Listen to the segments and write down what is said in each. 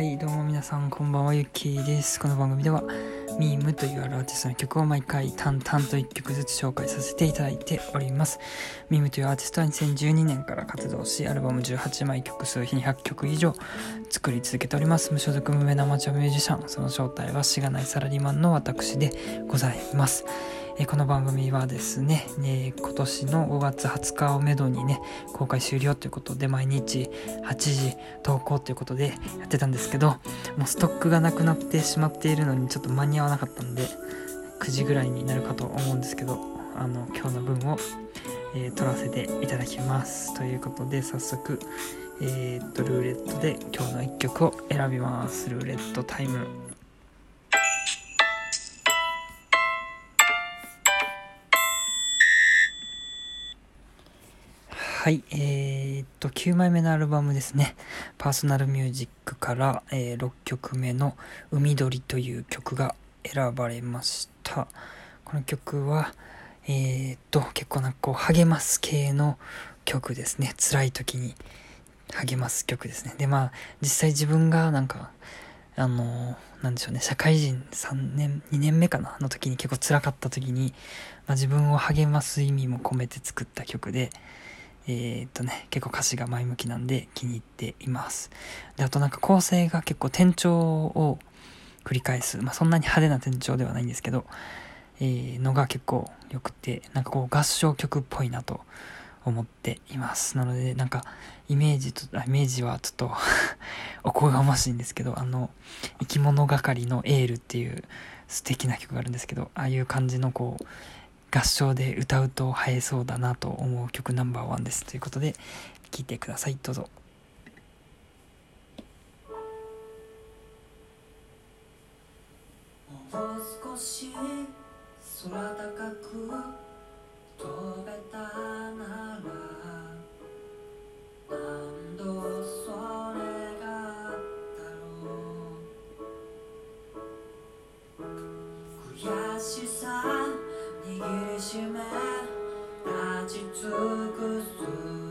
はいどうも皆さんこんばんは。ゆっきーです。この番組ではミームというあるアーティストの曲を毎回淡々と1曲ずつ紹介させていただいております。ミームというアーティストは2012年から活動しアルバム18枚曲数日200曲以上作り続けております。無所属無名なアマチュアミュージシャンその正体はしがないサラリーマンの私でございます。えこの番組はですね、ね、今年の5月20日をめどにね、公開終了ということで、毎日8時投稿ということでやってたんですけど、もうストックがなくなってしまっているのにちょっと間に合わなかったんで、9時ぐらいになるかと思うんですけど、あの、今日の分を、えー、撮らせていただきます。ということで、早速、えー、っと、ルーレットで今日の1曲を選びます。ルーレットタイム。はい、えー、っと、9枚目のアルバムですね。パーソナルミュージックから、えー、6曲目の海鳥という曲が選ばれました。この曲は、えー、っと、結構なんかこう、励ます系の曲ですね。辛い時に励ます曲ですね。で、まあ、実際自分がなんか、あのなんでしょうね、社会人3年、2年目かな？の時に結構辛かった時に、まあ、自分を励ます意味も込めて作った曲で、えー、っとね、結構歌詞が前向きなんで気に入っています。で、あとなんか構成が結構転調を繰り返す。まあそんなに派手な転調ではないんですけど、えー、のが結構良くて、なんかこう合唱曲っぽいなと思っています。なので、なんかイメージと、イメージはちょっと おこがましいんですけど、あの、生き物係のエールっていう素敵な曲があるんですけど、ああいう感じのこう、合唱で歌うと映えそうだなと思う曲ナンバーワンです。ということで聴いてください。どうぞ。もう少し空高く飛べたなら何度それがあったろう。悔しさ握りしめ立ち尽く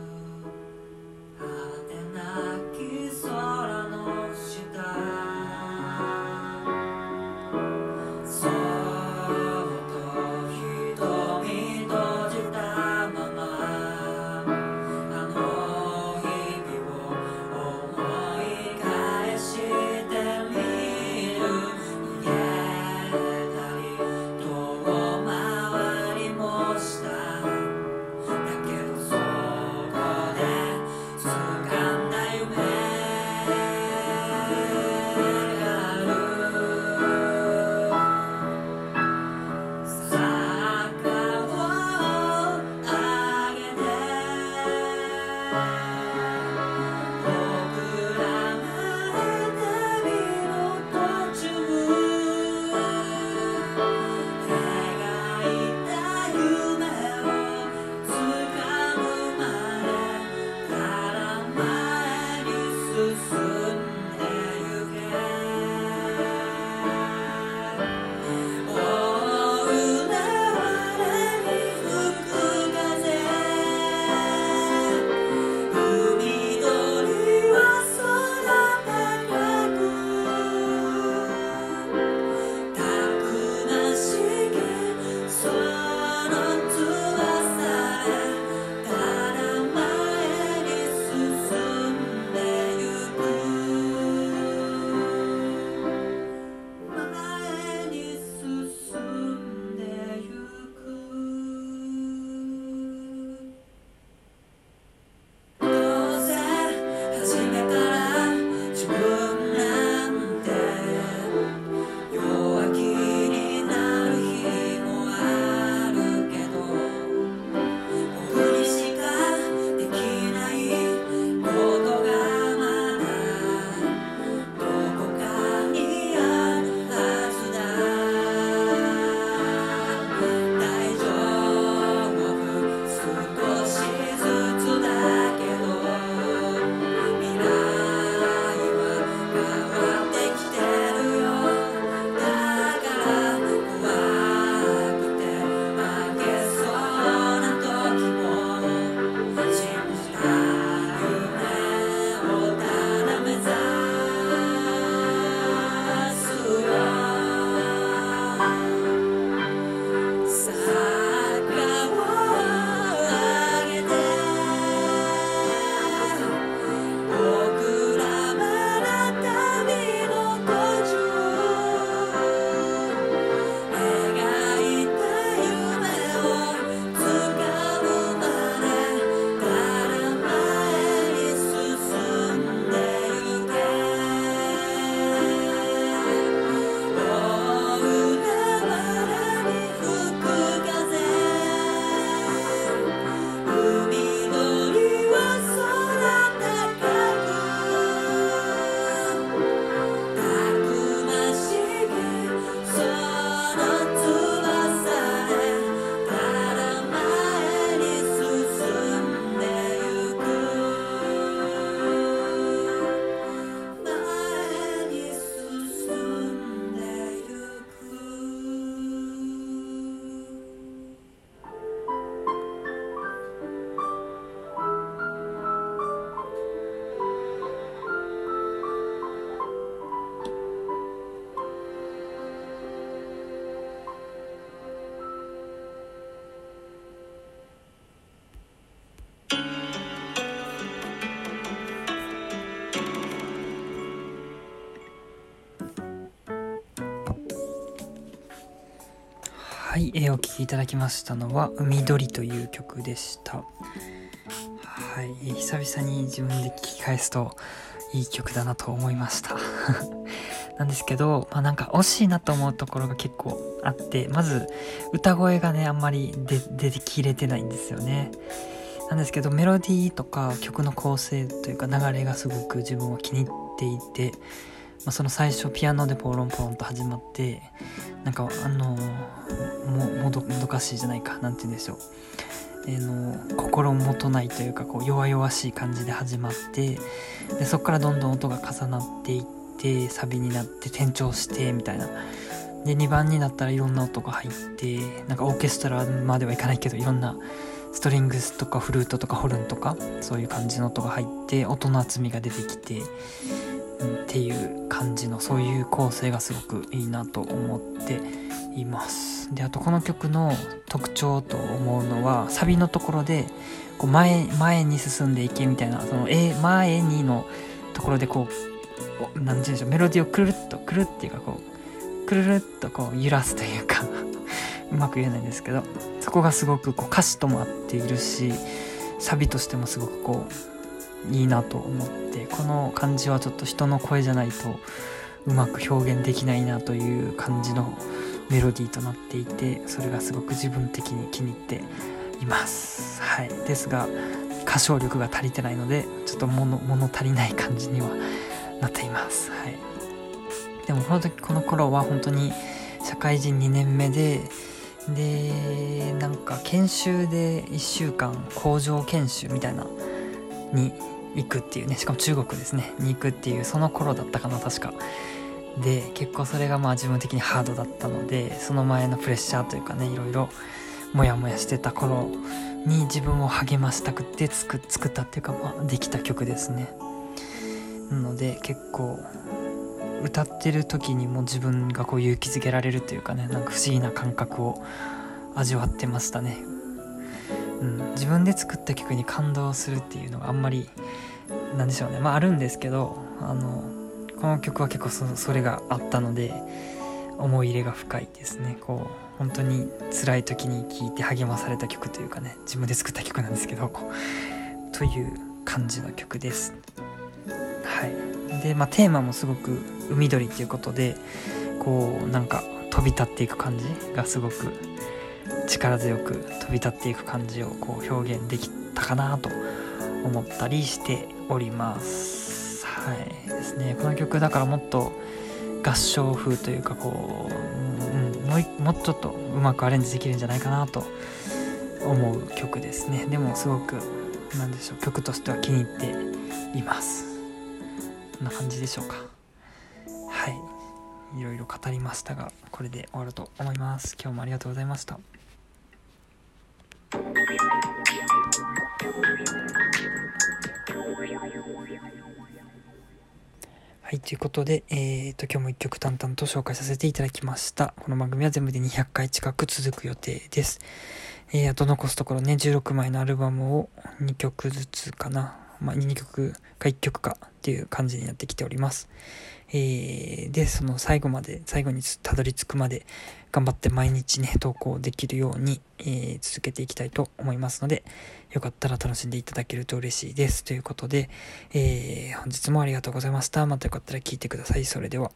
はい、えー、お聴きいただきましたのは「海鳥」という曲でした。はい、えー、久々に自分で聴き返すといい曲だなと思いました。なんですけど、まあ、なんか惜しいなと思うところが結構あってまず歌声がねあんまり出てきれてないんですよね。なんですけどメロディーとか曲の構成というか流れがすごく自分は気に入っていてま、その最初ピアノでポロンポロンと始まってなんかあのもどかしいじゃないかなんて言うんでしょう、えー、の心もとないというかこう弱々しい感じで始まってでそこからどんどん音が重なっていってサビになって転調してみたいな。で2番になったらいろんな音が入ってなんかオーケストラまではいかないけどいろんなストリングスとかフルートとかホルンとかそういう感じの音が入って音の厚みが出てきてっていう感じのそういう構成がすごくいいなと思っていますであとこの曲の特徴と思うのはサビのところでこう前前に進んでいけみたいなその「前に」のところでこう何て言うんでしょうメロディーをくるっとくるっていうかこうくるるっとこう揺らすというか。うまく言えないんですけどそこがすごくこう歌詞とも合っているしサビとしてもすごくこういいなと思ってこの感じはちょっと人の声じゃないとうまく表現できないなという感じのメロディーとなっていてそれがすごく自分的に気に入っています。はい。ですが歌唱力が足りてないのでちょっと物物足りない感じにはなっています。はい。でもこの時この頃は本当に社会人2年目ででなんか研修で1週間工場研修みたいなに行くっていうねしかも中国ですね。に行くっていうその頃だったかな確か。で結構それがまあ自分的にハードだったのでその前のプレッシャーというかねいろいろモヤモヤしてた頃に自分を励ましたくって作作ったっていうか、まあ、できた曲ですね。なので結構歌ってる時にも自分がこう勇気づけられるというかねなんか不思議な感覚を味わってましたね。うん、自分で作った曲に感動するっていうのがあんまりなんでしょうね。まああるんですけどあのこの曲は結構それがあったので思い入れが深いですね。こう本当に辛い時に聴いて励まされた曲というかね自分で作った曲なんですけどという感じの曲です。はい。でまあテーマもすごく海鳥っていうことでこうなんか飛び立っていく感じがすごく力強く飛び立っていく感じをこう表現できたかなと思ったりしております。はい。ですね。この曲だからもっと合唱風というかこう、うん、もうもうちょっとうまくアレンジできるんじゃないかなと思う曲ですね。でもすごく何でしょう。曲としては気に入っています。こんな感じでしょうか。はい。いろいろ語りましたがこれで終わると思います。今日もありがとうございました。はい、ということで、えーと、今日も一曲淡々と紹介させていただきました。この番組は全部で200回近く続く予定です。えー、あと残すところね、16枚のアルバムを2曲ずつかな。まあ、2曲か1曲かっていう感じになってきております。えー、で、その最後まで、最後にたどり着くまで頑張って毎日ね、投稿できるように、えー、続けていきたいと思いますので、よかったら楽しんでいただけると嬉しいです。ということで、えー、本日もありがとうございました。またよかったら聞いてください。それでは。